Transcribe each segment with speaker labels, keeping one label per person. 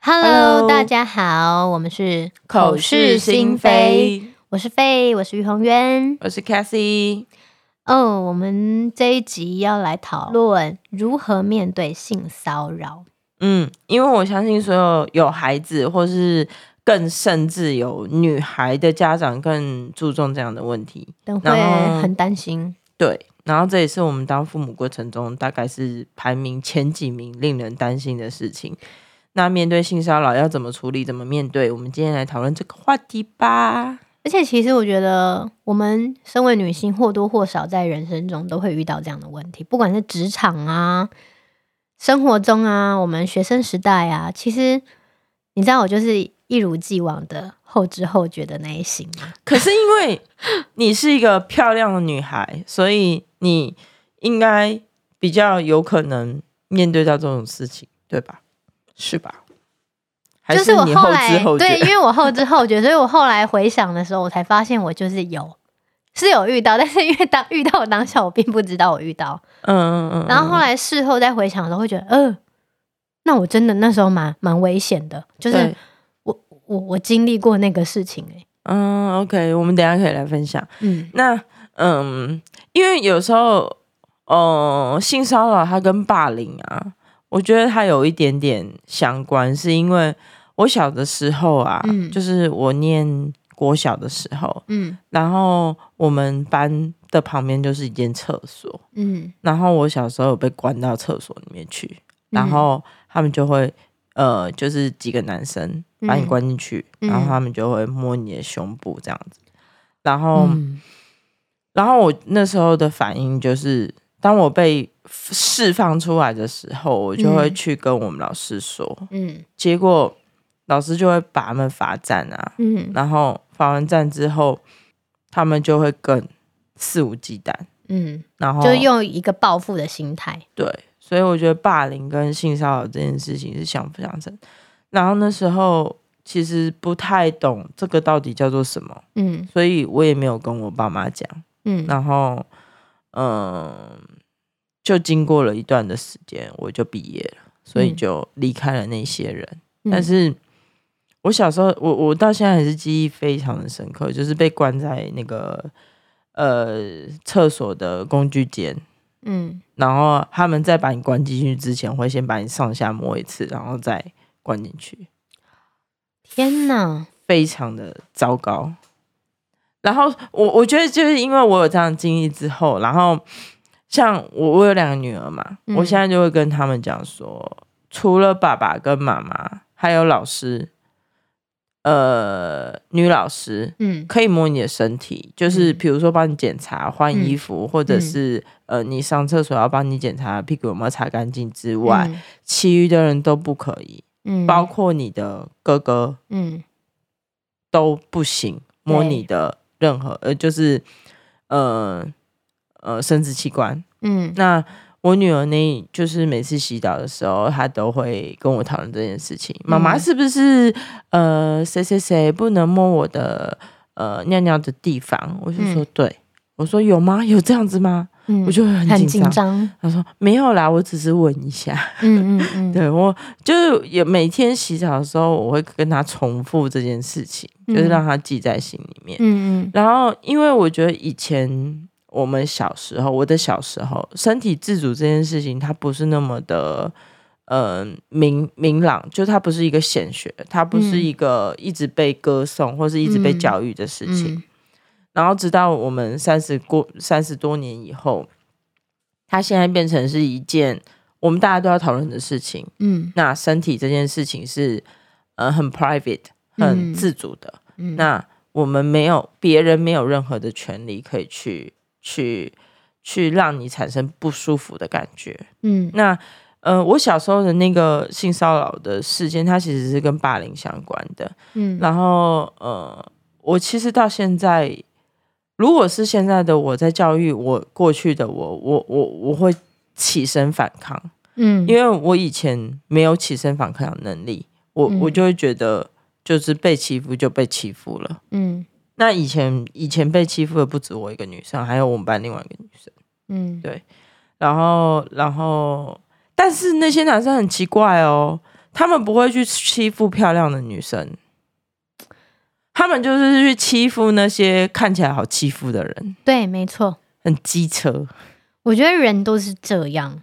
Speaker 1: Hello，大家好，我们是口是心非，我是 Faye，我是于宏渊，
Speaker 2: 我是 Cassie。
Speaker 1: 哦，我们这一集要来讨论如何面对性骚扰。
Speaker 2: 嗯，因为我相信所有有孩子，或是更甚至有女孩的家长，更注重这样的问题，
Speaker 1: 都会很担心。
Speaker 2: 对。然后这也是我们当父母过程中大概是排名前几名令人担心的事情。那面对性骚扰要怎么处理？怎么面对？我们今天来讨论这个话题吧。
Speaker 1: 而且其实我觉得，我们身为女性或多或少在人生中都会遇到这样的问题，不管是职场啊、生活中啊、我们学生时代啊，其实你知道，我就是一如既往的。后知后觉的那一型吗？
Speaker 2: 可是因为你是一个漂亮的女孩，所以你应该比较有可能面对到这种事情，对吧？是吧？
Speaker 1: 就是我后来对，因为我后知后觉，所以我后来回想的时候，我才发现我就是有是有遇到，但是因为当遇到当下，我并不知道我遇到，嗯嗯嗯，然后后来事后再回想的时候，会觉得，嗯、呃，那我真的那时候蛮蛮危险的，就是。我我经历过那个事情哎、欸，
Speaker 2: 嗯，OK，我们等一下可以来分享。嗯，那嗯，因为有时候，呃，性骚扰它跟霸凌啊，我觉得它有一点点相关，是因为我小的时候啊，嗯、就是我念国小的时候，嗯，然后我们班的旁边就是一间厕所，嗯，然后我小时候有被关到厕所里面去，然后他们就会。呃，就是几个男生把你关进去，嗯、然后他们就会摸你的胸部这样子，然后，嗯、然后我那时候的反应就是，当我被释放出来的时候，我就会去跟我们老师说，嗯，结果老师就会把他们罚站啊，嗯，然后罚完站之后，他们就会更肆无忌惮，嗯，然后
Speaker 1: 就用一个报复的心态，
Speaker 2: 对。所以我觉得霸凌跟性骚扰这件事情是相辅相成。然后那时候其实不太懂这个到底叫做什么，嗯，所以我也没有跟我爸妈讲，嗯，然后嗯，就经过了一段的时间，我就毕业了，所以就离开了那些人。嗯，但是我小时候，我我到现在还是记忆非常的深刻，就是被关在那个呃厕所的工具间。嗯，然后他们在把你关进去之前，会先把你上下摸一次，然后再关进去。
Speaker 1: 天哪，
Speaker 2: 非常的糟糕。然后我我觉得就是因为我有这样的经历之后，然后像我我有两个女儿嘛，嗯、我现在就会跟他们讲说，除了爸爸跟妈妈，还有老师。呃，女老师，嗯，可以摸你的身体，就是比如说帮你检查换衣服，嗯、或者是呃，你上厕所要帮你检查屁股有没有擦干净之外，嗯、其余的人都不可以，嗯，包括你的哥哥，嗯，都不行摸你的任何，呃，就是呃呃生殖器官，嗯，那。我女儿呢，就是每次洗澡的时候，她都会跟我讨论这件事情。妈妈、嗯、是不是呃谁谁谁不能摸我的呃尿尿的地方？我就说、嗯、对，我说有吗？有这样子吗？嗯、我就会很紧张。她说没有啦，我只是问一下。嗯嗯嗯，对我就是也每天洗澡的时候，我会跟她重复这件事情，嗯、就是让她记在心里面。嗯嗯，然后因为我觉得以前。我们小时候，我的小时候，身体自主这件事情，它不是那么的，呃，明明朗，就它不是一个显学，它不是一个一直被歌颂或是一直被教育的事情。嗯嗯、然后直到我们三十过三十多年以后，它现在变成是一件我们大家都要讨论的事情。嗯，那身体这件事情是呃很 private、很自主的。嗯，那我们没有别人没有任何的权利可以去。去去让你产生不舒服的感觉，嗯，那呃，我小时候的那个性骚扰的事件，它其实是跟霸凌相关的，嗯，然后呃，我其实到现在，如果是现在的我在教育我过去的我，我我我会起身反抗，嗯，因为我以前没有起身反抗的能力，我、嗯、我就会觉得就是被欺负就被欺负了，嗯。那以前以前被欺负的不止我一个女生，还有我们班另外一个女生。嗯，对。然后然后但是那些男生很奇怪哦，他们不会去欺负漂亮的女生，他们就是去欺负那些看起来好欺负的人。
Speaker 1: 对，没错，
Speaker 2: 很机车。
Speaker 1: 我觉得人都是这样。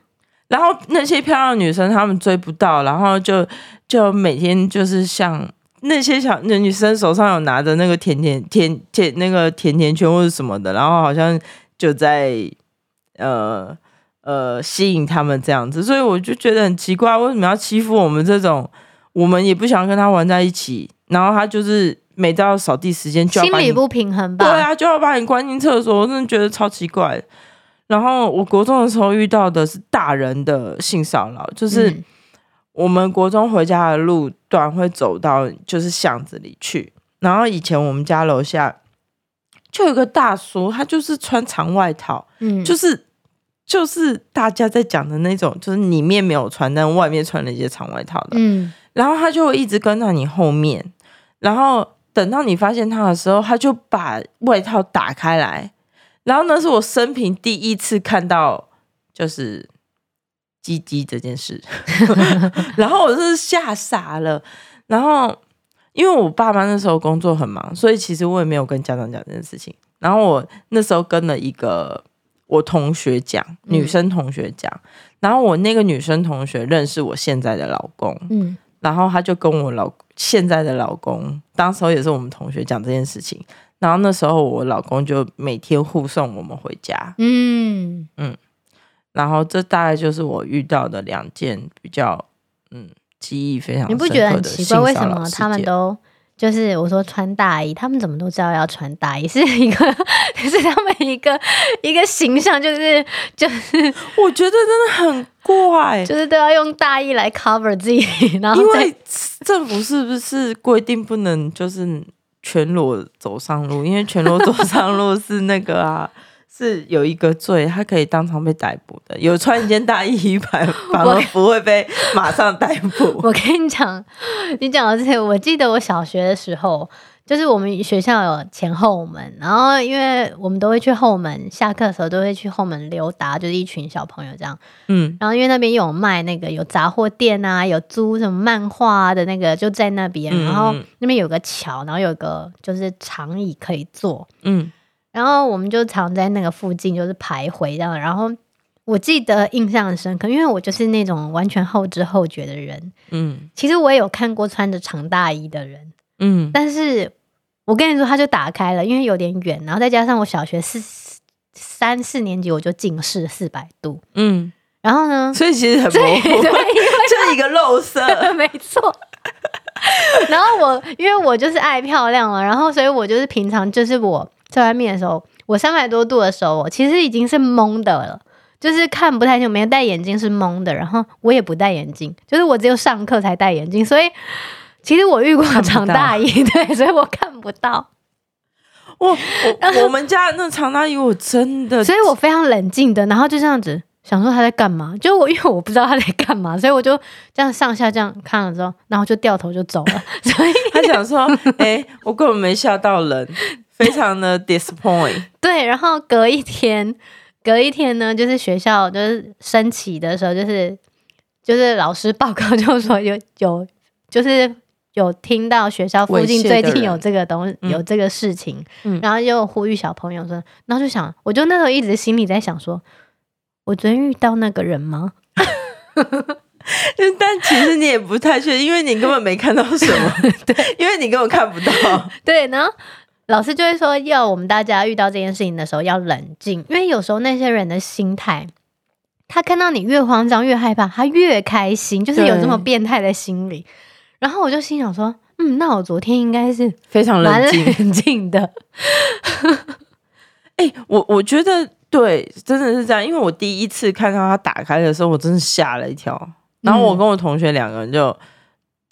Speaker 2: 然后那些漂亮的女生，他们追不到，然后就就每天就是像那些小那女生手上有拿着那个甜甜甜甜那个甜甜圈或者什么的，然后好像就在呃。呃，吸引他们这样子，所以我就觉得很奇怪，为什么要欺负我们这种？我们也不想跟他玩在一起，然后他就是每到扫地时间就要
Speaker 1: 心理不平衡吧？
Speaker 2: 对啊，就要把你关进厕所，我真的觉得超奇怪。然后我国中的时候遇到的是大人的性骚扰，就是我们国中回家的路段会走到就是巷子里去，然后以前我们家楼下就有个大叔，他就是穿长外套，嗯，就是。就是大家在讲的那种，就是里面没有穿，但外面穿了一些长外套的。嗯，然后他就会一直跟在你后面，然后等到你发现他的时候，他就把外套打开来，然后那是我生平第一次看到，就是鸡鸡这件事，然后我是吓傻了。然后因为我爸妈那时候工作很忙，所以其实我也没有跟家长讲这件事情。然后我那时候跟了一个。我同学讲，女生同学讲，嗯、然后我那个女生同学认识我现在的老公，嗯，然后他就跟我老现在的老公，当时候也是我们同学讲这件事情，然后那时候我老公就每天护送我们回家，嗯。嗯，然后这大概就是我遇到的两件比较嗯记忆非常你不觉得很奇怪？
Speaker 1: 为什么他们都？就是我说穿大衣，他们怎么都知道要穿大衣，是一个，是他们一个一个形象，就是就是，
Speaker 2: 我觉得真的很怪，
Speaker 1: 就是都要用大衣来 cover 自己，然后
Speaker 2: 因为政府是不是规定不能就是全裸走上路？因为全裸走上路是那个啊。是有一个罪，他可以当场被逮捕的。有穿一件大衣反反而不会被马上逮捕。
Speaker 1: 我跟你讲，你讲到这些，我记得我小学的时候，就是我们学校有前后门，然后因为我们都会去后门，下课的时候都会去后门溜达，就是一群小朋友这样。嗯，然后因为那边有卖那个有杂货店啊，有租什么漫画的那个就在那边，然后那边有个桥，然后有个就是长椅可以坐。嗯。然后我们就常在那个附近就是徘徊这样，然后我记得印象很深刻，因为我就是那种完全后知后觉的人。嗯，其实我也有看过穿着长大衣的人。嗯，但是我跟你说，他就打开了，因为有点远，然后再加上我小学四三四年级我就近视四百度。嗯，然后呢，
Speaker 2: 所以其实很模糊，就一个肉色，
Speaker 1: 没错。然后我因为我就是爱漂亮嘛，然后所以我就是平常就是我。在外面的时候，我三百多度的时候，我其实已经是懵的了，就是看不太清，没有戴眼镜是懵的。然后我也不戴眼镜，就是我只有上课才戴眼镜，所以其实我遇过长大衣，对，所以我看不到。
Speaker 2: 我我我们家那长大衣我真的，
Speaker 1: 所以我非常冷静的，然后就这样子想说他在干嘛，就我因为我不知道他在干嘛，所以我就这样上下这样看了之后，然后就掉头就走了。所以
Speaker 2: 他想说，哎、欸，我根本没吓到人。非常的 disappoint。
Speaker 1: 对，然后隔一天，隔一天呢，就是学校就是升旗的时候，就是就是老师报告就说有有就是有听到学校附近最近有这个东西有这个事情，嗯、然后又呼吁小朋友说，然后就想，我就那时候一直心里在想说，我昨天遇到那个人吗？
Speaker 2: 但其实你也不太确定，因为你根本没看到什么，对，因为你根本看不到，
Speaker 1: 对，然后。老师就会说，要我们大家遇到这件事情的时候要冷静，因为有时候那些人的心态，他看到你越慌张越害怕，他越开心，就是有这么变态的心理。然后我就心想说，嗯，那我昨天应该是
Speaker 2: 非常冷静
Speaker 1: 冷静的。
Speaker 2: 哎、欸，我我觉得对，真的是这样，因为我第一次看到他打开的时候，我真的吓了一跳。然后我跟我同学两个人就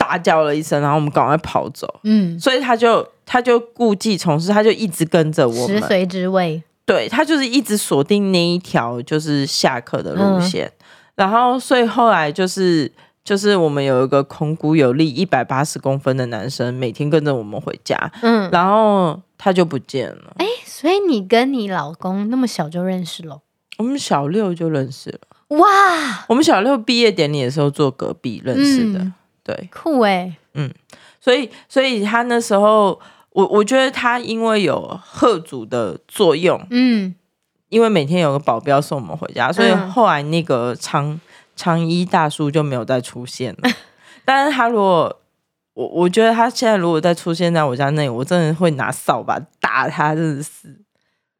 Speaker 2: 大叫了一声，然后我们赶快跑走。嗯，所以他就。他就故技重施，他就一直跟着我们，
Speaker 1: 食髓知味。
Speaker 2: 对，他就是一直锁定那一条就是下课的路线，嗯、然后所以后来就是就是我们有一个孔骨有力一百八十公分的男生，每天跟着我们回家，嗯，然后他就不见了。
Speaker 1: 哎、欸，所以你跟你老公那么小就认识了？
Speaker 2: 我们小六就认识了。
Speaker 1: 哇！
Speaker 2: 我们小六毕业典礼的时候坐隔壁认识的，嗯、对，
Speaker 1: 酷哎、欸，
Speaker 2: 嗯，所以所以他那时候，我我觉得他因为有贺主的作用，嗯，因为每天有个保镖送我们回家，所以后来那个长长衣大叔就没有再出现了。但是他如果我我觉得他现在如果再出现在我家那里，我真的会拿扫把打他，真的是。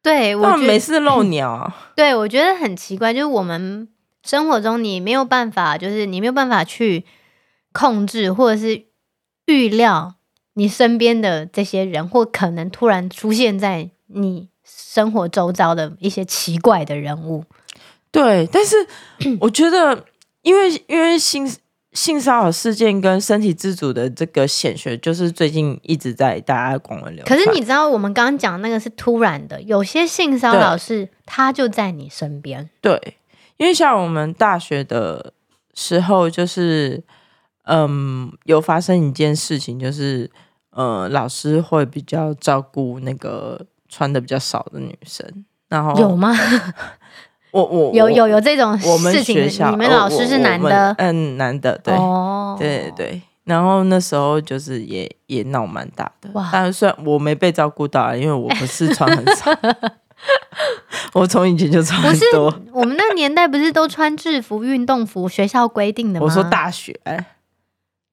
Speaker 1: 对，我
Speaker 2: 没事漏鸟。
Speaker 1: 对，我觉得很奇怪，就是我们生活中你没有办法，就是你没有办法去控制或者是预料你身边的这些人，或可能突然出现在你生活周遭的一些奇怪的人物。
Speaker 2: 对，但是 我觉得，因为因为性。性骚扰事件跟身体自主的这个显学，就是最近一直在大家广为流传。
Speaker 1: 可是你知道，我们刚刚讲那个是突然的，有些性骚扰是他就在你身边。
Speaker 2: 对，因为像我们大学的时候，就是嗯，有发生一件事情，就是呃，老师会比较照顾那个穿的比较少的女生，然后
Speaker 1: 有吗？
Speaker 2: 我 我
Speaker 1: 有有有这种
Speaker 2: 我们
Speaker 1: 事情，你们老师是男的，
Speaker 2: 嗯，男的，对，哦、对对对。然后那时候就是也也闹蛮大的，哇但是虽然我没被照顾到，因为我不是穿很少，我从以前就穿很多。
Speaker 1: 我们那年代不是都穿制服、运动服，学校规定的吗？
Speaker 2: 我说大学，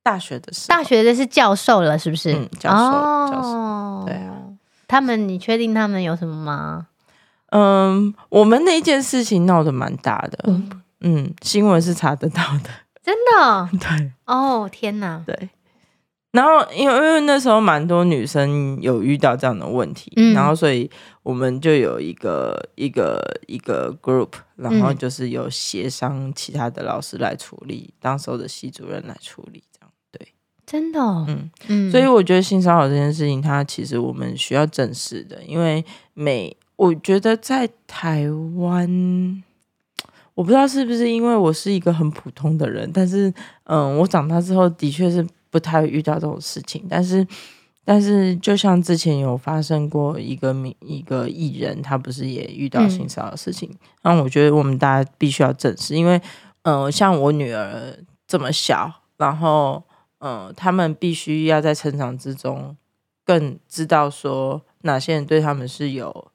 Speaker 2: 大学的时候，
Speaker 1: 大学的是教授了，是不是？
Speaker 2: 嗯，教授，哦、教授，对啊。
Speaker 1: 他们，你确定他们有什么吗？
Speaker 2: 嗯，我们那件事情闹得蛮大的，嗯，嗯，新闻是查得到的，
Speaker 1: 真的，
Speaker 2: 对，
Speaker 1: 哦，天哪，
Speaker 2: 对，然后因为因为那时候蛮多女生有遇到这样的问题，嗯，然后所以我们就有一个一个一个 group，然后就是有协商其他的老师来处理，当时候的系主任来处理，
Speaker 1: 真的，哦，嗯
Speaker 2: 嗯，所以我觉得性骚扰这件事情，它其实我们需要正视的，因为每我觉得在台湾，我不知道是不是因为我是一个很普通的人，但是，嗯，我长大之后的确是不太会遇到这种事情。但是，但是，就像之前有发生过一个名一个艺人，他不是也遇到性骚扰的事情？那、嗯、我觉得我们大家必须要正视，因为，嗯，像我女儿这么小，然后，嗯，他们必须要在成长之中更知道说哪些人对他们是有。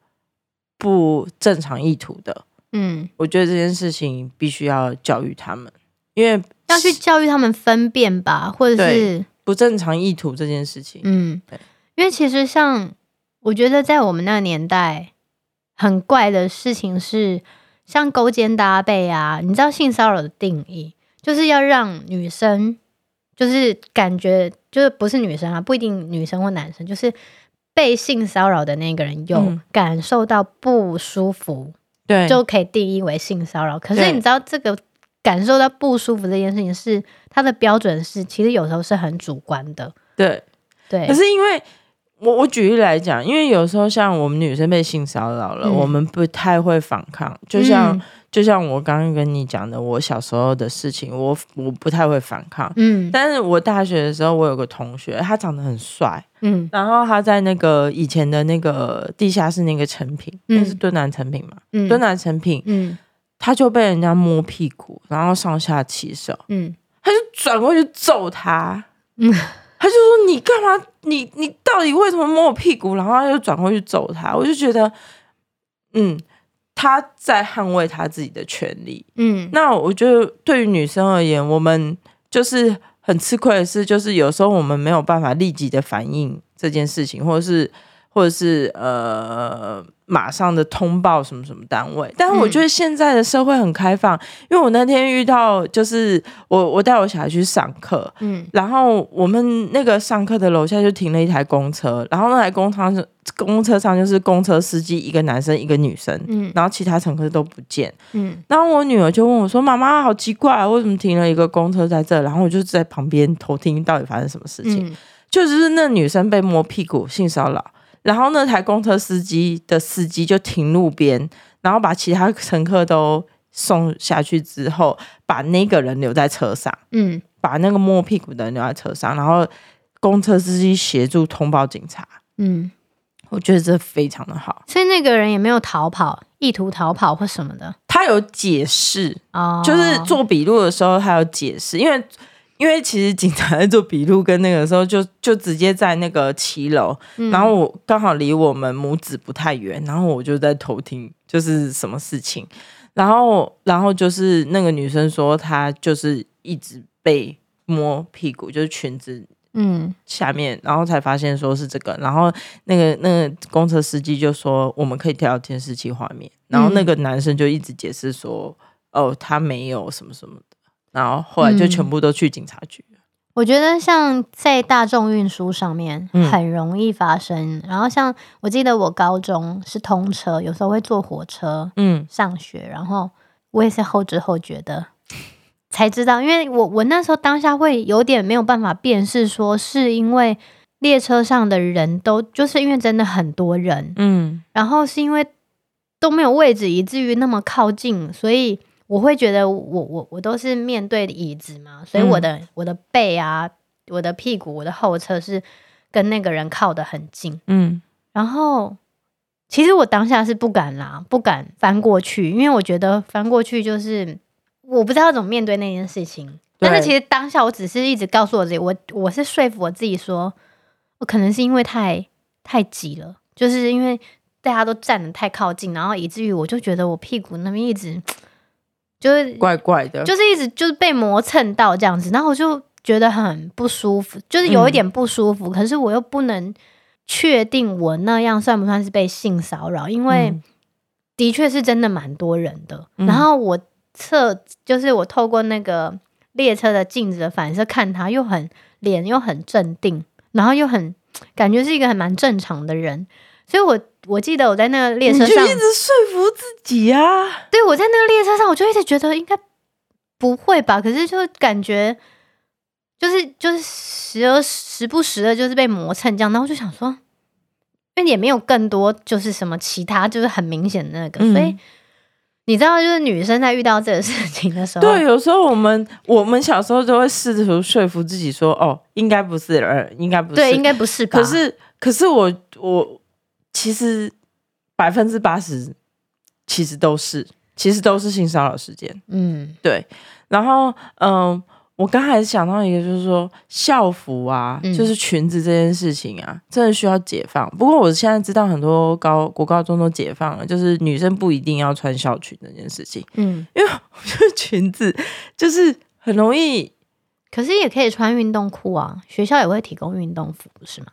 Speaker 2: 不正常意图的，嗯，我觉得这件事情必须要教育他们，因为
Speaker 1: 要去教育他们分辨吧，或者是
Speaker 2: 不正常意图这件事情，
Speaker 1: 嗯，对，因为其实像我觉得在我们那个年代，很怪的事情是像勾肩搭背啊，你知道性骚扰的定义就是要让女生就是感觉就是不是女生啊，不一定女生或男生，就是。被性骚扰的那个人有感受到不舒服，对，就可以定义为性骚扰。可是你知道，这个感受到不舒服这件事情是它的标准是，其实有时候是很主观的。
Speaker 2: 对对。可是因为我我举例来讲，因为有时候像我们女生被性骚扰了，嗯、我们不太会反抗，就像。嗯就像我刚刚跟你讲的，我小时候的事情，我我不太会反抗。嗯，但是我大学的时候，我有个同学，他长得很帅。嗯，然后他在那个以前的那个地下室那个成品，那、嗯、是敦南成品嘛？嗯，敦南成品。嗯，他就被人家摸屁股，然后上下其手。嗯，他就转过去揍他。嗯，他就说：“你干嘛？你你到底为什么摸我屁股？”然后他就转过去揍他。我就觉得，嗯。他在捍卫他自己的权利，嗯，那我觉得对于女生而言，我们就是很吃亏的是，就是有时候我们没有办法立即的反应这件事情，或者是，或者是呃。马上的通报什么什么单位，但是我觉得现在的社会很开放，嗯、因为我那天遇到就是我我带我小孩去上课，嗯，然后我们那个上课的楼下就停了一台公车，然后那台公车上公车上就是公车司机一个男生一个女生，嗯，然后其他乘客都不见，嗯，然后我女儿就问我说：“妈妈，好奇怪啊，为什么停了一个公车在这？”然后我就在旁边偷听到底发生什么事情，嗯、就是那女生被摸屁股性骚扰。然后那台公车司机的司机就停路边，然后把其他乘客都送下去之后，把那个人留在车上，嗯，把那个摸屁股的人留在车上，然后公车司机协助通报警察，嗯，我觉得这非常的好。
Speaker 1: 所以那个人也没有逃跑，意图逃跑或什么的？
Speaker 2: 他有解释哦，就是做笔录的时候他有解释，因为因为其实警察在做笔录跟那个时候就就直接在那个骑楼，嗯、然后我刚好离我们母子不太远，然后我就在偷听，就是什么事情，然后然后就是那个女生说她就是一直被摸屁股，就是裙子。嗯，下面然后才发现说是这个，然后那个那个公车司机就说我们可以调监视器画面，然后那个男生就一直解释说、嗯、哦他没有什么什么的，然后后来就全部都去警察局。
Speaker 1: 嗯、我觉得像在大众运输上面很容易发生，嗯、然后像我记得我高中是通车，有时候会坐火车嗯上学，然后我也是后知后觉的。才知道，因为我我那时候当下会有点没有办法辨识，说是因为列车上的人都就是因为真的很多人，嗯，然后是因为都没有位置，以至于那么靠近，所以我会觉得我我我都是面对椅子嘛，所以我的、嗯、我的背啊，我的屁股，我的后侧是跟那个人靠得很近，嗯，然后其实我当下是不敢啦，不敢翻过去，因为我觉得翻过去就是。我不知道怎么面对那件事情，但是其实当下我只是一直告诉我自己，我我是说服我自己说，我可能是因为太太挤了，就是因为大家都站得太靠近，然后以至于我就觉得我屁股那边一直就是
Speaker 2: 怪怪的，
Speaker 1: 就是一直就是被磨蹭到这样子，然后我就觉得很不舒服，就是有一点不舒服，嗯、可是我又不能确定我那样算不算是被性骚扰，因为的确是真的蛮多人的，嗯、然后我。侧就是我透过那个列车的镜子的反射看他，又很脸又很镇定，然后又很感觉是一个很蛮正常的人，所以我我记得我在那个列车上
Speaker 2: 就一直说服自己啊，
Speaker 1: 对，我在那个列车上，我就一直觉得应该不会吧，可是就感觉就是就是时而时不时的，就是被磨蹭这样，然后我就想说，因为也没有更多就是什么其他就是很明显的那个，嗯、所以。你知道，就是女生在遇到这个事情的时候，
Speaker 2: 对，有时候我们我们小时候就会试图说服自己说，哦，应该不是，呃，应该不是，
Speaker 1: 对，应该不是吧。
Speaker 2: 可是，可是我我其实百分之八十其实都是，其实都是性骚扰事件。嗯，对。然后，嗯、呃。我刚才想到一个，就是说校服啊，嗯、就是裙子这件事情啊，真的需要解放。不过我现在知道很多高国高中都解放了，就是女生不一定要穿校裙这件事情。嗯，因为我觉得裙子就是很容易，
Speaker 1: 可是也可以穿运动裤啊，学校也会提供运动服，不是吗？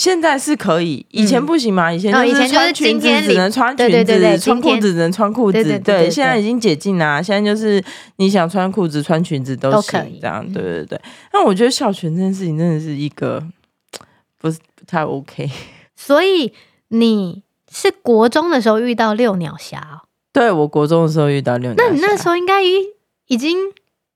Speaker 2: 现在是可以，以前不行嘛？以前就是穿裙子只能穿裙子，穿裤子只能穿裤子。对，现在已经解禁啦。现在就是你想穿裤子、穿裙子都可以，这样。对对对。那我觉得校裙这件事情真的是一个 不是不太 OK。
Speaker 1: 所以你是国中的时候遇到六鸟侠？
Speaker 2: 对，我国中的时候遇到六鸟侠。
Speaker 1: 那你那时候应该已已经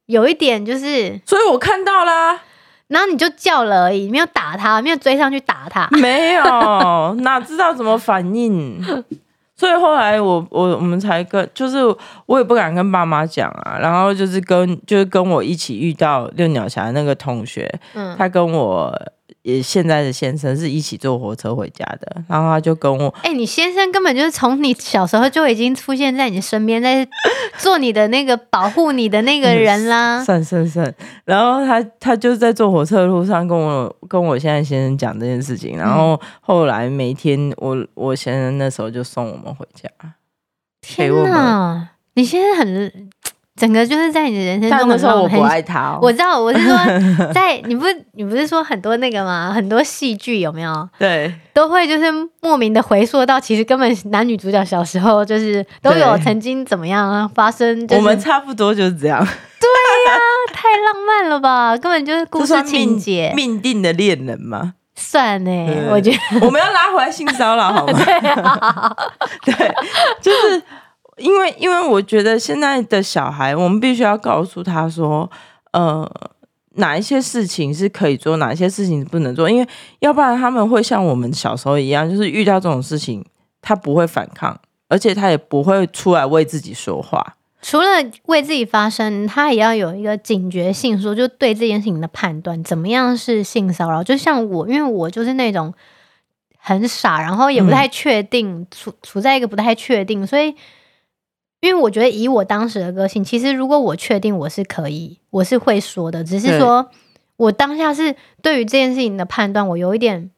Speaker 1: 有一点就是，
Speaker 2: 所以我看到啦。
Speaker 1: 然后你就叫了而已，没有打他，没有追上去打他，
Speaker 2: 没有，哪知道怎么反应？所以后来我我我们才跟，就是我也不敢跟爸妈讲啊。然后就是跟就是跟我一起遇到六鸟侠那个同学，嗯，他跟我。也现在的先生是一起坐火车回家的，然后他就跟我，
Speaker 1: 哎、欸，你先生根本就是从你小时候就已经出现在你身边，在 做你的那个保护你的那个人啦。
Speaker 2: 算算算，然后他他就在坐火车的路上跟我跟我现在先生讲这件事情，然后后来每天我我先生那时候就送我们回家。
Speaker 1: 天哪，你现在很。整个就是在你的人生中
Speaker 2: 的时候，我不爱他、哦。
Speaker 1: 我知道，我是说，在你不是你不是说很多那个吗？很多戏剧有没有？
Speaker 2: 对，
Speaker 1: 都会就是莫名的回溯到，其实根本男女主角小时候就是都有曾经怎么样发生、就是。
Speaker 2: 我们差不多就是这样。对
Speaker 1: 呀、啊，太浪漫了吧？根本就是故事情节，
Speaker 2: 命定的恋人嘛？
Speaker 1: 算呢、欸，我觉得
Speaker 2: 我们要拉回来性骚扰好吗？
Speaker 1: 对，啊、
Speaker 2: 对，就是。因为，因为我觉得现在的小孩，我们必须要告诉他说，呃，哪一些事情是可以做，哪一些事情是不能做，因为要不然他们会像我们小时候一样，就是遇到这种事情，他不会反抗，而且他也不会出来为自己说话。
Speaker 1: 除了为自己发声，他也要有一个警觉性，说就对这件事情的判断，怎么样是性骚扰？就像我，因为我就是那种很傻，然后也不太确定，处处在一个不太确定，所以。因为我觉得以我当时的个性，其实如果我确定我是可以，我是会说的，只是说我当下是对于这件事情的判断，我有一点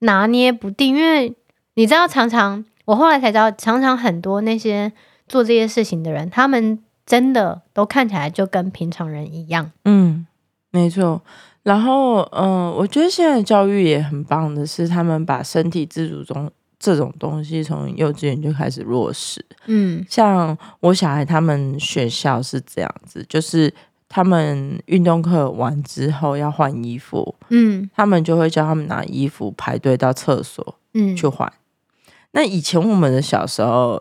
Speaker 1: 拿捏不定，因为你知道，常常我后来才知道，常常很多那些做这些事情的人，他们真的都看起来就跟平常人一样。
Speaker 2: 嗯，没错。然后，嗯、呃，我觉得现在教育也很棒的是，他们把身体自主中。这种东西从幼稚园就开始落实，嗯，像我小孩他们学校是这样子，就是他们运动课完之后要换衣服，嗯，他们就会叫他们拿衣服排队到厕所，嗯，去换。那以前我们的小时候，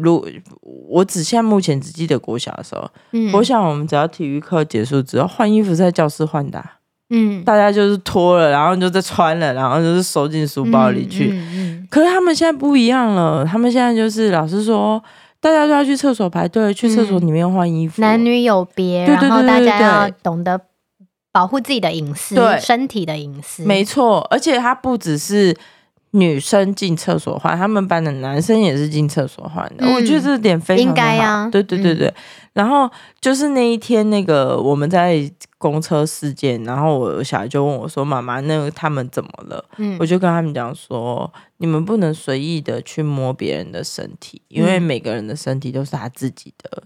Speaker 2: 如我只现在目前只记得国小的时候，嗯，国小我们只要体育课结束之后换衣服在教室换的啊。嗯，大家就是脱了，然后就再穿了，然后就是收进书包里去。嗯嗯嗯、可是他们现在不一样了，他们现在就是老师说，大家都要去厕所排队，去厕所里面换衣服，
Speaker 1: 男女有别，然后大家要懂得保护自己的隐私，对身体的隐私。
Speaker 2: 没错，而且他不只是。女生进厕所换，他们班的男生也是进厕所换的。嗯、我觉得这点非常好。应该啊。对对对对。嗯、然后就是那一天，那个我们在公车事件，然后我小孩就问我说：“妈妈，那个他们怎么了？”嗯、我就跟他们讲说：“你们不能随意的去摸别人的身体，因为每个人的身体都是他自己的。”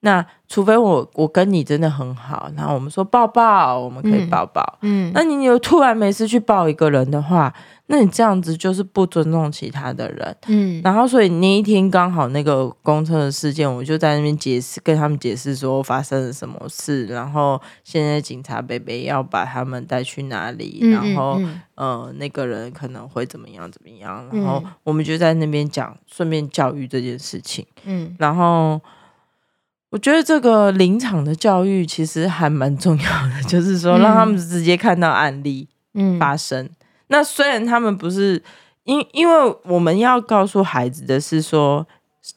Speaker 2: 那除非我我跟你真的很好，然后我们说抱抱，我们可以抱抱。嗯，嗯，那你有突然没事去抱一个人的话，那你这样子就是不尊重其他的人。嗯，然后所以那一天刚好那个公车的事件，我就在那边解释，跟他们解释说发生了什么事，然后现在警察伯伯要把他们带去哪里，然后呃那个人可能会怎么样怎么样，然后我们就在那边讲，顺便教育这件事情。嗯，然后。我觉得这个临场的教育其实还蛮重要的，就是说让他们直接看到案例发生。嗯、那虽然他们不是因，因为我们要告诉孩子的是说，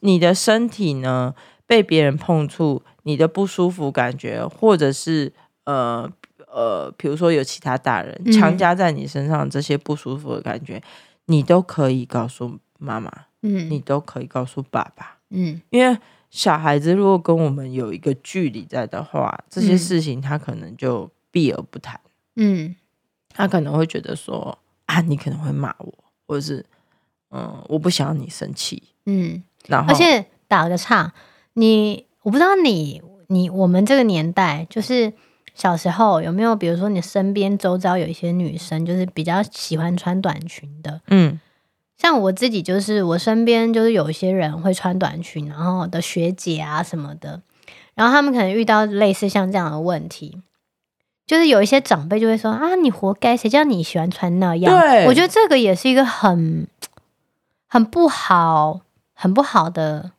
Speaker 2: 你的身体呢被别人碰触，你的不舒服感觉，或者是呃呃，比如说有其他大人强加在你身上这些不舒服的感觉，嗯、你都可以告诉妈妈，嗯，你都可以告诉爸爸，嗯，因为。小孩子如果跟我们有一个距离在的话，这些事情他可能就避而不谈。嗯，他可能会觉得说啊，你可能会骂我，或者是嗯，我不想要你生气。嗯，然后而
Speaker 1: 且打个岔，你我不知道你你我们这个年代，就是小时候有没有，比如说你身边周遭有一些女生，就是比较喜欢穿短裙的。嗯。像我自己，就是我身边就是有一些人会穿短裙，然后的学姐啊什么的，然后他们可能遇到类似像这样的问题，就是有一些长辈就会说啊，你活该，谁叫你喜欢穿那样？对，我觉得这个也是一个很很不好、很不好的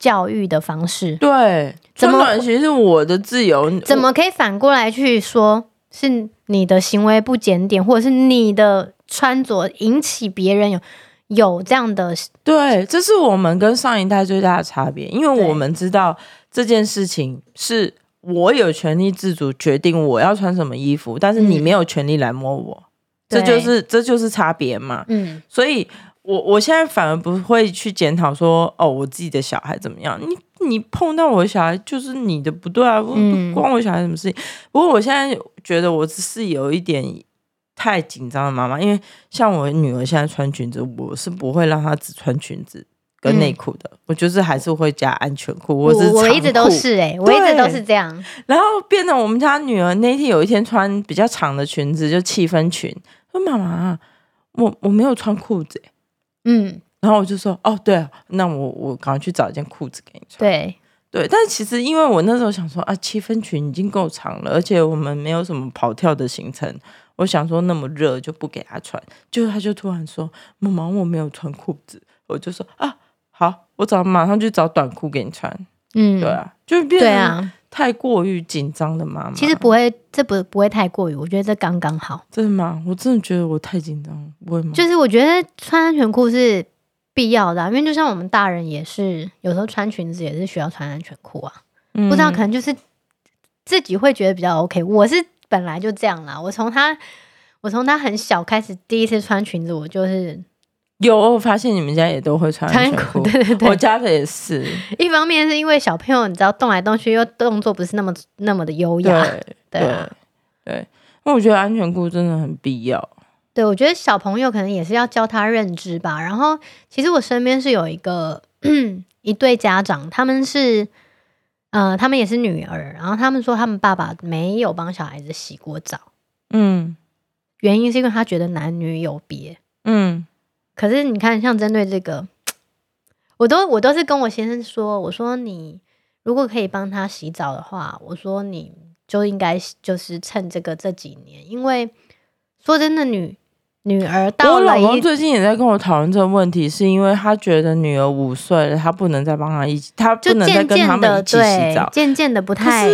Speaker 1: 教育的方式。
Speaker 2: 对，穿短裙是我的自由，
Speaker 1: 怎么可以反过来去说是你的行为不检点，或者是你的穿着引起别人有？有这样的，
Speaker 2: 对，这是我们跟上一代最大的差别，因为我们知道这件事情是我有权利自主决定我要穿什么衣服，但是你没有权利来摸我，嗯、这就是这就是差别嘛。嗯，所以我我现在反而不会去检讨说，哦，我自己的小孩怎么样，你你碰到我的小孩就是你的不对啊，不关我小孩什么事情。嗯、不过我现在觉得我只是有一点。太紧张的，妈妈，因为像我女儿现在穿裙子，我是不会让她只穿裙子跟内裤的，嗯、我就是还是会加安全裤。我是
Speaker 1: 我一直都是哎、欸，我一直都是这样。
Speaker 2: 然后变成我们家女儿那天有一天穿比较长的裙子，就七分裙，说妈妈，我我没有穿裤子、欸，嗯，然后我就说哦，对，那我我赶快去找一件裤子给你穿。
Speaker 1: 对
Speaker 2: 对，但其实因为我那时候想说啊，七分裙已经够长了，而且我们没有什么跑跳的行程。我想说那么热就不给她穿，就她就突然说：“妈妈，我没有穿裤子。”我就说：“啊，好，我找马上去找短裤给你穿。”嗯，对啊，就变对啊太过于紧张的妈妈。
Speaker 1: 其实不会，这不不会太过于，我觉得这刚刚好。
Speaker 2: 真的吗？我真的觉得我太紧张了，不会吗？
Speaker 1: 就是我觉得穿安全裤是必要的啊，因为就像我们大人也是，有时候穿裙子也是需要穿安全裤啊。嗯，不知道可能就是自己会觉得比较 OK。我是。本来就这样啦，我从他，我从他很小开始第一次穿裙子，我就是
Speaker 2: 有，我发现你们家也都会穿安全裤，
Speaker 1: 对对对，
Speaker 2: 我家的也是。
Speaker 1: 一方面是因为小朋友，你知道动来动去，又动作不是那么那么的优雅，
Speaker 2: 对 对对。因为我觉得安全裤真的很必要。
Speaker 1: 对，我觉得小朋友可能也是要教他认知吧。然后，其实我身边是有一个 一对家长，他们是呃，他们也是女儿，然后他们说他们爸爸没有帮小孩子洗过澡，嗯，原因是因为他觉得男女有别，嗯。可是你看，像针对这个，我都我都是跟我先生说，我说你如果可以帮他洗澡的话，我说你就应该就是趁这个这几年，因为说真的，女女儿到了，我
Speaker 2: 老公最近也在跟我讨论这个问题，是因为他觉得女儿五岁了，他不能再帮他一起，他不能再跟他们一起洗澡，
Speaker 1: 渐渐的不太，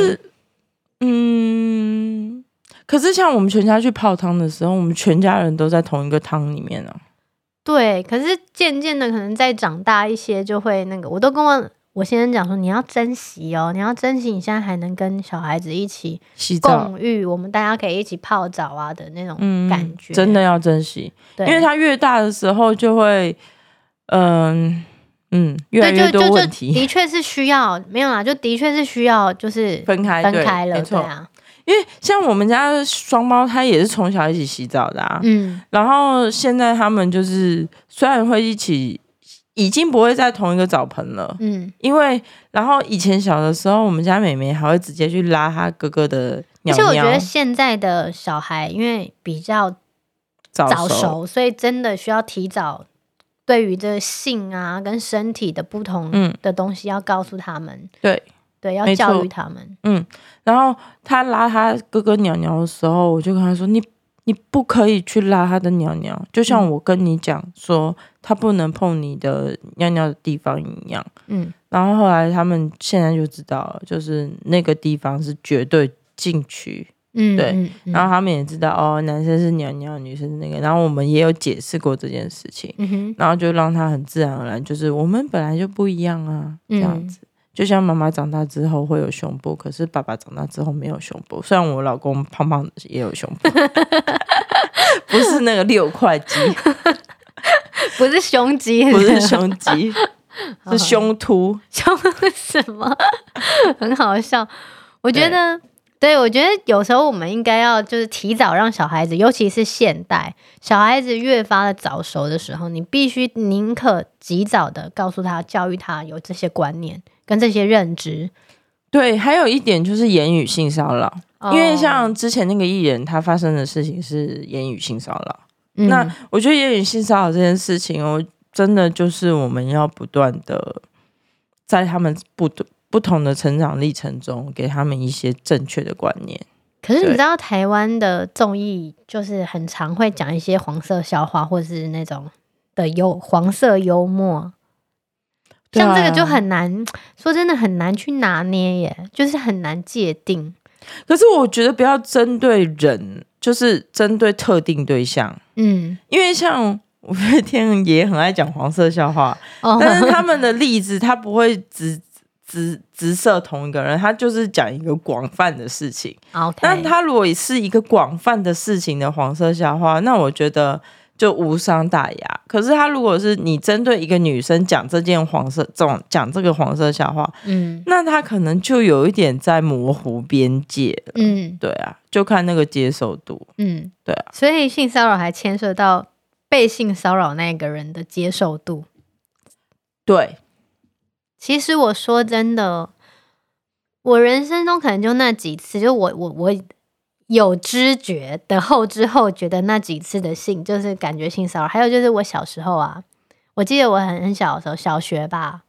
Speaker 2: 嗯，可是像我们全家去泡汤的时候，我们全家人都在同一个汤里面啊。
Speaker 1: 对，可是渐渐的，可能再长大一些，就会那个。我都跟我我先生讲说，你要珍惜哦，你要珍惜你现在还能跟小孩子一起洗澡共浴，我们大家可以一起泡澡啊的那种感觉，
Speaker 2: 嗯、真的要珍惜。对，因为他越大的时候，就会，嗯嗯，越来越多问题。
Speaker 1: 的确是需要，没有啦，就的确是需要，就是分开分开了，对啊。
Speaker 2: 因为像我们家双胞胎也是从小一起洗澡的啊，嗯，然后现在他们就是虽然会一起，已经不会在同一个澡盆了，嗯，因为然后以前小的时候，我们家妹妹还会直接去拉她哥哥的尿尿。其实我觉
Speaker 1: 得现在的小孩因为比较早熟，所以真的需要提早对于这个性啊跟身体的不同的东西要告诉他们，嗯、对。对，要教育他们。
Speaker 2: 嗯，然后他拉他哥哥尿尿的时候，我就跟他说：“你你不可以去拉他的尿尿，就像我跟你讲说，他不能碰你的尿尿的地方一样。”嗯，然后后来他们现在就知道了，就是那个地方是绝对禁区。嗯，对。嗯嗯、然后他们也知道哦，男生是尿尿，女生是那个。然后我们也有解释过这件事情。嗯，然后就让他很自然而然，就是我们本来就不一样啊，这样子。嗯就像妈妈长大之后会有胸部，可是爸爸长大之后没有胸部。虽然我老公胖胖的也有胸部，不是那个六块肌，
Speaker 1: 不是胸肌，
Speaker 2: 不是胸肌，是胸突。
Speaker 1: 胸什么？很好笑。我觉得，对，对，我觉得有时候我们应该要就是提早让小孩子，尤其是现代小孩子越发的早熟的时候，你必须宁可及早的告诉他，教育他有这些观念。跟这些认知，
Speaker 2: 对，还有一点就是言语性骚扰，哦、因为像之前那个艺人，他发生的事情是言语性骚扰。嗯、那我觉得言语性骚扰这件事情，我真的就是我们要不断的在他们不不同的成长历程中，给他们一些正确的观念。
Speaker 1: 可是你知道，台湾的综艺就是很常会讲一些黄色笑话，或是那种的幽黄色幽默。像这个就很难，啊、说真的很难去拿捏耶，就是很难界定。
Speaker 2: 可是我觉得不要针对人，就是针对特定对象。嗯，因为像五月天也很爱讲黄色笑话，哦、但是他们的例子他不会只直直射同一个人，他就是讲一个广泛的事情。OK，但他如果是一个广泛的事情的黄色笑话，那我觉得。就无伤大雅。可是他如果是你针对一个女生讲这件黄色，这种讲这个黄色笑话，嗯，那他可能就有一点在模糊边界，嗯，对啊，就看那个接受度，嗯，对啊。
Speaker 1: 所以性骚扰还牵涉到被性骚扰那个人的接受度。
Speaker 2: 对，
Speaker 1: 其实我说真的，我人生中可能就那几次，就我我我。有知觉的后知后觉的那几次的性，就是感觉性骚扰。还有就是我小时候啊，我记得我很很小的时候，小学吧，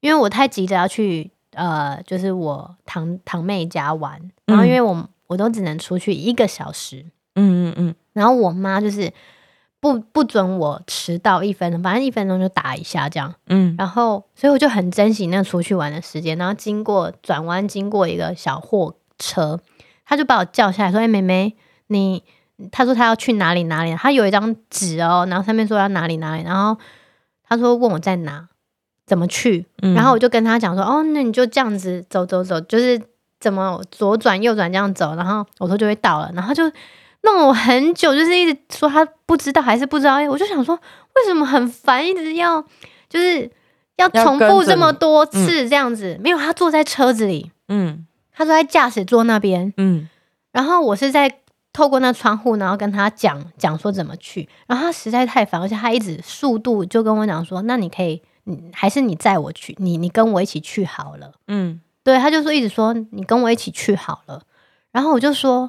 Speaker 1: 因为我太急着要去呃，就是我堂堂妹家玩，然后因为我我都只能出去一个小时，嗯嗯嗯，然后我妈就是不不准我迟到一分钟，反正一分钟就打一下这样，嗯，然后所以我就很珍惜那出去玩的时间，然后经过转弯，经过一个小货车。他就把我叫下来，说：“哎、欸，妹妹，你……他说他要去哪里哪里？他有一张纸哦，然后上面说要哪里哪里。然后他说问我在哪，怎么去？嗯、然后我就跟他讲说：哦，那你就这样子走走走，就是怎么左转右转这样走。然后我说就会到了。然后就弄了我很久，就是一直说他不知道还是不知道。我就想说，为什么很烦，一直要就是要重复这么多次这样子？嗯、没有，他坐在车子里，嗯，他坐在驾驶座那边，嗯，然后我是在透过那窗户，然后跟他讲讲说怎么去。然后他实在太烦，而且他一直速度就跟我讲说，那你可以，你还是你载我去，你你跟我一起去好了，嗯，对，他就说一直说你跟我一起去好了。然后我就说。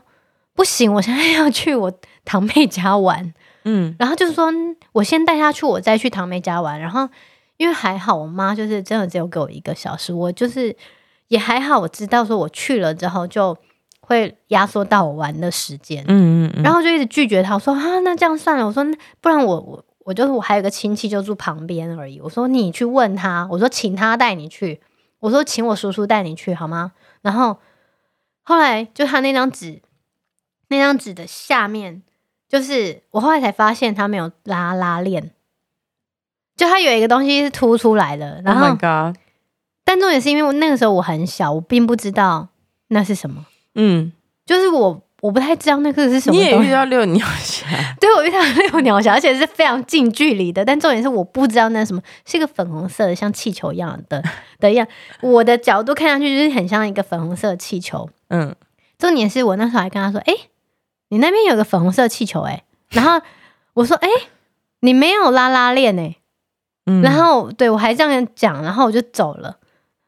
Speaker 1: 不行，我现在要去我堂妹家玩，嗯，然后就是说我先带她去，我再去堂妹家玩。然后因为还好，我妈就是真的只有给我一个小时，我就是也还好，我知道说我去了之后就会压缩到我玩的时间，嗯嗯，嗯，然后就一直拒绝她，我说啊，那这样算了，我说不然我我我就是我还有个亲戚就住旁边而已，我说你去问他，我说请他带你去，我说请我叔叔带你去好吗？然后后来就他那张纸。那张纸的下面，就是我后来才发现它没有拉拉链，就它有一个东西是凸出来的。然后，Oh my God！但重点是因为那个时候我很小，我并不知道那是什么。嗯，就是我我不太知道那个是什么。你
Speaker 2: 也遇到六鸟侠？
Speaker 1: 对，我遇到六鸟侠，而且是非常近距离的。但重点是我不知道那是什么，是一个粉红色的，像气球一样的 的样。我的角度看上去就是很像一个粉红色的气球。嗯，重点是我那时候还跟他说：“哎、欸。”你那边有个粉红色气球哎、欸，然后我说哎、欸，你没有拉拉链哎、欸，嗯、然后对我还这样讲，然后我就走了。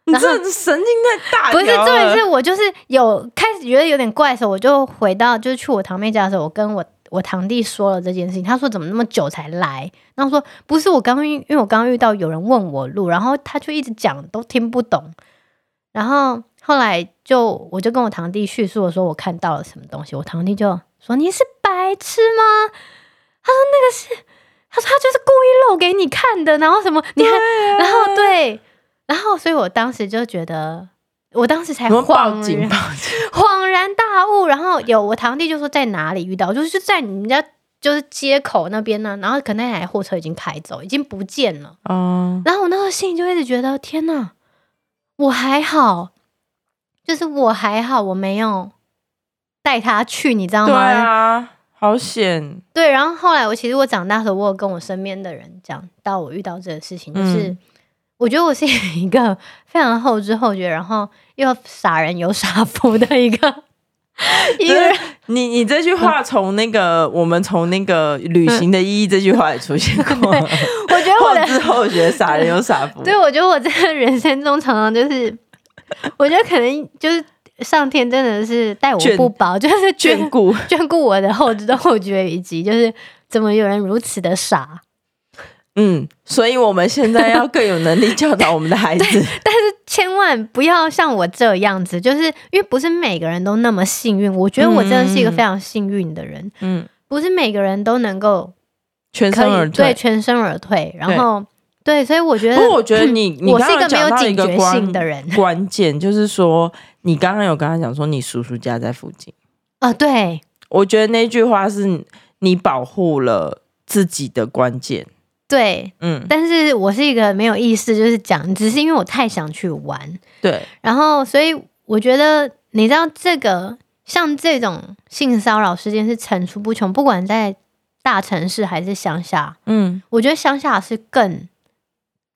Speaker 1: 然后
Speaker 2: 这神经太大，
Speaker 1: 不是，重点是我就是有开始觉得有点怪的时候，我就回到就是去我堂妹家的时候，我跟我我堂弟说了这件事情，他说怎么那么久才来？然后说不是我刚刚因为我刚刚遇到有人问我路，然后他就一直讲都听不懂，然后后来就我就跟我堂弟叙述了说我看到了什么东西，我堂弟就。说你是白痴吗？他说那个是，他说他就是故意露给你看的，然后什么你还，啊、然后对，然后所以我当时就觉得，我当时才恍然 恍然大悟，然后有我堂弟就说在哪里遇到，就是在你们家就是街口那边呢，然后可能那台货车已经开走，已经不见了，嗯，然后我那个心里就一直觉得天呐，我还好，就是我还好，我没有。带他去，你知道吗？
Speaker 2: 对啊，好险。
Speaker 1: 对，然后后来我其实我长大的时候，我有跟我身边的人讲到我遇到这个事情，就是、嗯、我觉得我是一个非常后知后觉，然后又傻人有傻福的一个 一个人。
Speaker 2: 你你这句话从那个、嗯、我们从那个旅行的意义这句话也出现过。
Speaker 1: 我觉得我的
Speaker 2: 后知后觉傻人有傻福。
Speaker 1: 对，我觉得我在人生中常常就是，我觉得可能就是。上天真的是待我不薄，就是眷顾 眷顾我的后知后觉，以及就是怎么有人如此的傻。
Speaker 2: 嗯，所以我们现在要更有能力教导我们的孩子，
Speaker 1: 但是千万不要像我这样子，就是因为不是每个人都那么幸运。我觉得我真的是一个非常幸运的人，嗯，不是每个人都能够
Speaker 2: 全身而退，
Speaker 1: 对，全身而退，然后。对，所以我觉得，
Speaker 2: 不过我觉得你，你
Speaker 1: 我是一个没有警觉性的人。
Speaker 2: 关键就是说，你刚刚有跟他讲说，你叔叔家在附近
Speaker 1: 啊。对，
Speaker 2: 我觉得那句话是你保护了自己的关键。
Speaker 1: 对，嗯，但是我是一个没有意识，就是讲，只是因为我太想去玩。
Speaker 2: 对，
Speaker 1: 然后所以我觉得，你知道，这个像这种性骚扰事件是层出不穷，不管在大城市还是乡下。嗯，我觉得乡下是更。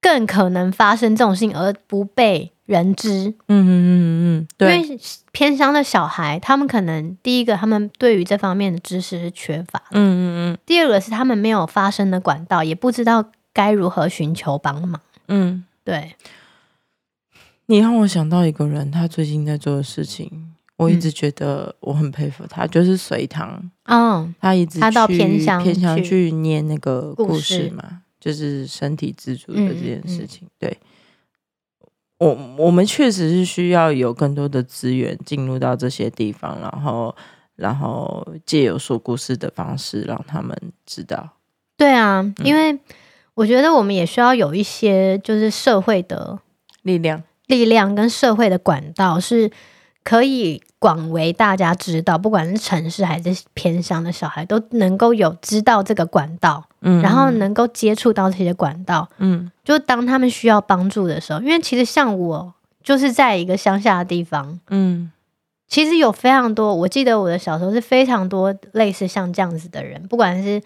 Speaker 1: 更可能发生这种事情而不被人知。嗯嗯嗯嗯，对，因为偏乡的小孩，他们可能第一个，他们对于这方面的知识是缺乏。嗯嗯嗯。第二个是他们没有发声的管道，也不知道该如何寻求帮忙。嗯，对。
Speaker 2: 你让我想到一个人，他最近在做的事情，我一直觉得我很佩服他，就是隋唐。嗯，他一直
Speaker 1: 他到偏乡
Speaker 2: 偏乡去念那个故事嘛。就是身体自主的这件事情，嗯。嗯、对。我我们确实是需要有更多的资源进入到这些地方，然后然后借由说故事的方式让他们知道。
Speaker 1: 对啊，嗯、因为我觉得我们也需要有一些就是社会的
Speaker 2: 力量，
Speaker 1: 力量跟社会的管道是可以。广为大家知道，不管是城市还是偏乡的小孩，都能够有知道这个管道，嗯，然后能够接触到这些管道，嗯，就当他们需要帮助的时候，因为其实像我就是在一个乡下的地方，嗯，其实有非常多，我记得我的小时候是非常多类似像这样子的人，不管是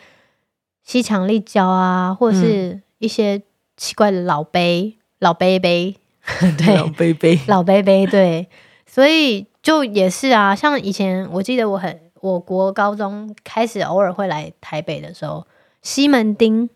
Speaker 1: 西墙立交啊，或者是一些奇怪的老杯、嗯、老杯杯，对，
Speaker 2: 老杯杯，
Speaker 1: 老杯杯，对，所以就也是啊，像以前我记得我很，我国高中开始偶尔会来台北的时候，西门町。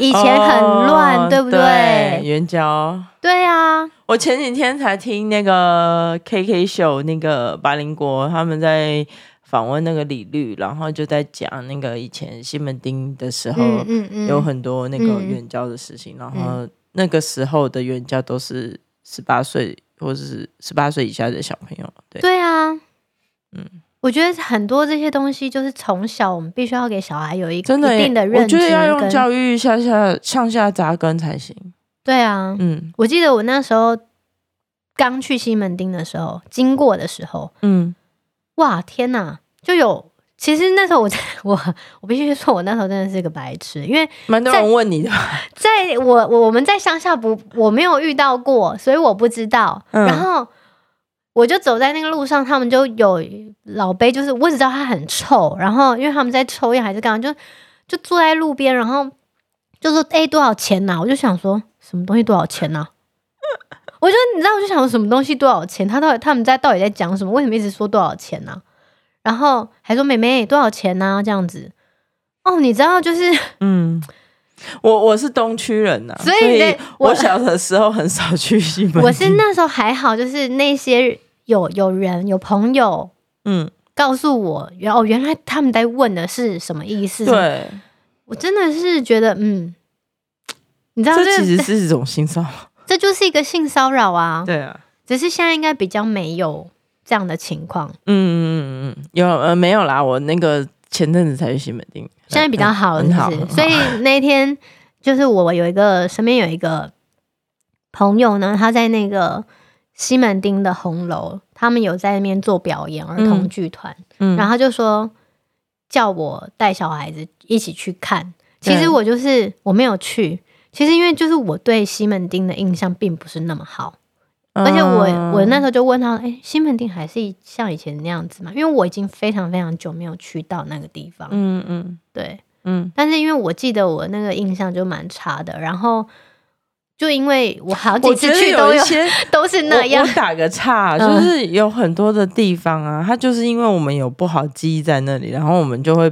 Speaker 1: 以前很乱，哦、对不对？
Speaker 2: 援交，
Speaker 1: 对啊。
Speaker 2: 我前几天才听那个 KK 秀，那个白灵国他们在访问那个李律，然后就在讲那个以前西门町的时候，嗯嗯、有很多那个援交的事情，嗯、然后那个时候的援交都是十八岁或者是十八岁以下的小朋友，对
Speaker 1: 对啊，嗯。我觉得很多这些东西，就是从小我们必须要给小孩有一个一定的认知，我觉得
Speaker 2: 要用教育下下向下扎根才行。
Speaker 1: 对啊，嗯，我记得我那时候刚去西门町的时候，经过的时候，嗯，哇，天哪，就有。其实那时候我在 我我必须说，我那时候真的是个白痴，因为
Speaker 2: 蛮多人问你的，
Speaker 1: 在我我们在乡下不我没有遇到过，所以我不知道。嗯、然后。我就走在那个路上，他们就有老杯，就是我只知道他很臭，然后因为他们在抽烟还是干嘛，就就坐在路边，然后就说：“哎，多少钱呐？”我就想说什么东西多少钱呐？我就你知道，我就想说什么东西多少钱？他到底他们在到底在讲什么？为什么一直说多少钱呢？然后还说：“妹妹多少钱呢？”这样子哦，你知道就是
Speaker 2: 嗯，我我是东区人呐，所以，所以我小的时候很少去西门。
Speaker 1: 我是那时候还好，就是那些。有有人有朋友，嗯，告诉我，原哦，原来他们在问的是什么意思？
Speaker 2: 对，
Speaker 1: 我真的是觉得，嗯，你知道这，
Speaker 2: 这其实是一种性骚扰，
Speaker 1: 这就是一个性骚扰啊。
Speaker 2: 对啊，
Speaker 1: 只是现在应该比较没有这样的情况。
Speaker 2: 嗯嗯嗯嗯，有呃没有啦？我那个前阵子才去西门町，
Speaker 1: 现在比较好，是不是？很好。所以那天就是我有一个身边有一个朋友呢，他在那个。西门町的红楼，他们有在那边做表演，儿童剧团，然后他就说叫我带小孩子一起去看。其实我就是我没有去，其实因为就是我对西门町的印象并不是那么好，嗯、而且我我那时候就问他，哎、欸，西门町还是像以前那样子吗？因为我已经非常非常久没有去到那个地方，嗯嗯，对，嗯，但是因为我记得我那个印象就蛮差的，然后。就因为我好几次去都有，都是那样。
Speaker 2: 我，我打个岔，就是有很多的地方啊，它就是因为我们有不好记忆在那里，然后我们就会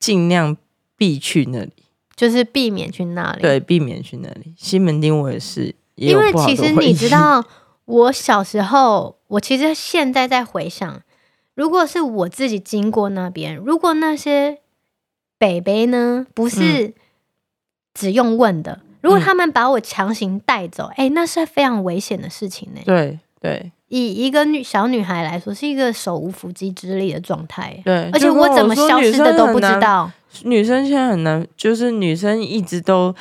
Speaker 2: 尽量避去那里，
Speaker 1: 就是避免去那里。
Speaker 2: 对，避免去那里。西门町我也是，也
Speaker 1: 因为其实你知 道，我小时候，我其实现在在回想，如果是我自己经过那边，如果那些北北呢，不是只用问的。嗯如果他们把我强行带走，哎、嗯欸，那是非常危险的事情呢。
Speaker 2: 对对，
Speaker 1: 以一个女小女孩来说，是一个手无缚鸡之力的状态。
Speaker 2: 对，
Speaker 1: 而且我怎么消失的都不知道。
Speaker 2: 女生现在很难，就是女生一直都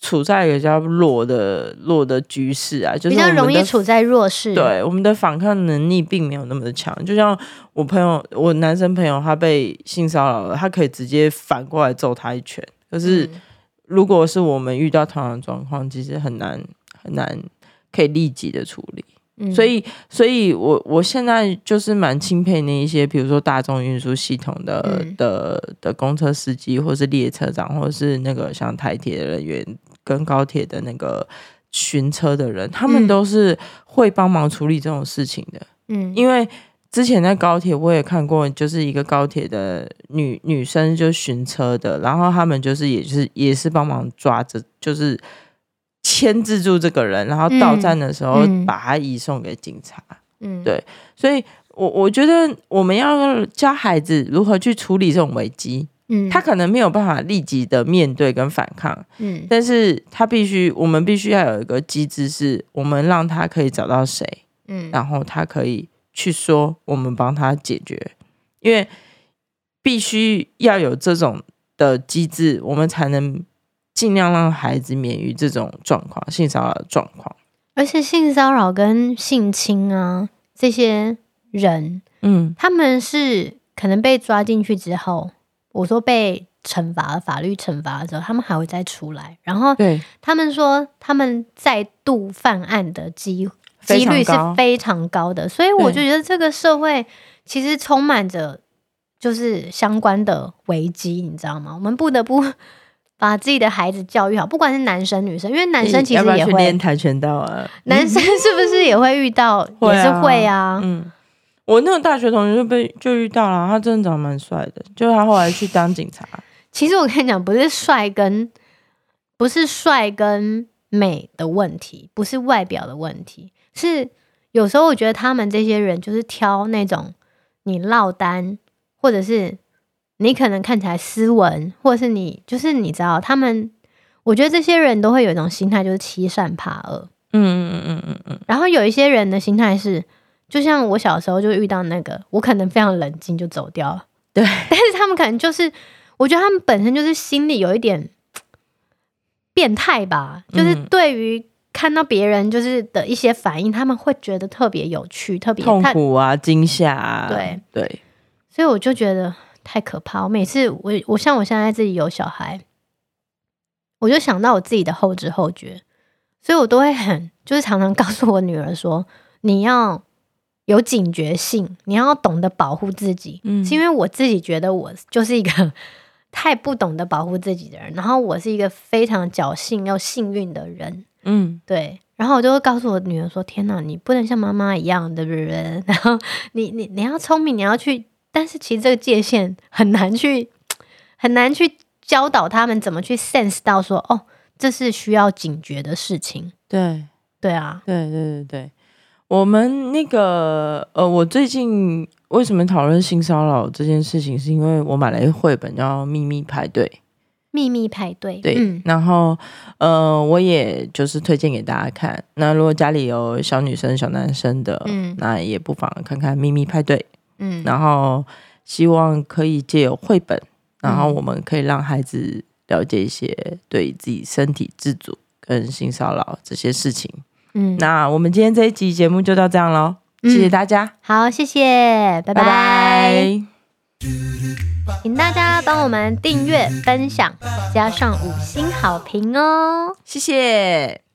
Speaker 2: 处在比较弱的弱的局势啊，就是比较
Speaker 1: 容易处在弱势。
Speaker 2: 对，我们的反抗能力并没有那么的强。就像我朋友，我男生朋友，他被性骚扰了，他可以直接反过来揍他一拳，可是。嗯如果是我们遇到同样的状况，其实很难很难可以立即的处理。嗯、所以，所以我我现在就是蛮钦佩那一些，比如说大众运输系统的、嗯、的的公车司机，或是列车长，或是那个像台铁的人员跟高铁的那个巡车的人，他们都是会帮忙处理这种事情的。嗯，因为。之前在高铁我也看过，就是一个高铁的女女生就巡车的，然后他们就是也是也是帮忙抓着，就是牵制住这个人，然后到站的时候把他移送给警察。嗯，对，所以我我觉得我们要教孩子如何去处理这种危机。嗯，他可能没有办法立即的面对跟反抗。嗯，但是他必须，我们必须要有一个机制，是我们让他可以找到谁。嗯，然后他可以。去说，我们帮他解决，因为必须要有这种的机制，我们才能尽量让孩子免于这种状况，性骚扰的状况。
Speaker 1: 而且性骚扰跟性侵啊，这些人，嗯，他们是可能被抓进去之后，我说被惩罚、法律惩罚的时候，他们还会再出来，然后对他们说，他们再度犯案的机。几率是非常高的，所以我就觉得这个社会其实充满着就是相关的危机，你知道吗？我们不得不 把自己的孩子教育好，不管是男生女生，因为男生其实也会
Speaker 2: 练跆拳道啊，
Speaker 1: 男生是不是也会遇到？也是会啊，
Speaker 2: 嗯。我那个大学同学就被就遇到了，他真的长得蛮帅的，就是他后来去当警察。
Speaker 1: 其实我跟你讲，不是帅跟不是帅跟美的问题，不是外表的问题，是有时候我觉得他们这些人就是挑那种你落单，或者是你可能看起来斯文，或者是你就是你知道他们，我觉得这些人都会有一种心态，就是欺善怕恶。嗯嗯嗯嗯嗯嗯。然后有一些人的心态是。就像我小时候就遇到那个，我可能非常冷静就走掉了。
Speaker 2: 对，
Speaker 1: 但是他们可能就是，我觉得他们本身就是心里有一点变态吧，就是对于看到别人就是的一些反应，他们会觉得特别有趣，特别
Speaker 2: 痛苦啊，惊吓啊。
Speaker 1: 对
Speaker 2: 对，
Speaker 1: 所以我就觉得太可怕。我每次我我像我现在自己有小孩，我就想到我自己的后知后觉，所以我都会很就是常常告诉我女儿说，你要。有警觉性，你要懂得保护自己。嗯，是因为我自己觉得我就是一个 太不懂得保护自己的人，然后我是一个非常侥幸又幸运的人。嗯，对。然后我就会告诉我女儿说：“天哪，你不能像妈妈一样，对不对？然后你你你要聪明，你要去。但是其实这个界限很难去很难去教导他们怎么去 sense 到说哦，这是需要警觉的事情。
Speaker 2: 对，
Speaker 1: 对啊，
Speaker 2: 对对对对。”我们那个呃，我最近为什么讨论性骚扰这件事情，是因为我买了一绘本叫《秘密派对》。
Speaker 1: 秘密派对，
Speaker 2: 对。嗯、然后呃，我也就是推荐给大家看。那如果家里有小女生、小男生的，嗯，那也不妨看看《秘密派对》。嗯。然后希望可以借由绘本，然后我们可以让孩子了解一些对自己身体自主跟性骚扰这些事情。嗯，那我们今天这一集节目就到这样喽，嗯、谢谢大家。
Speaker 1: 好，谢谢，拜拜。拜拜，请大家帮我们订阅、分享，加上五星好评哦，
Speaker 2: 谢谢。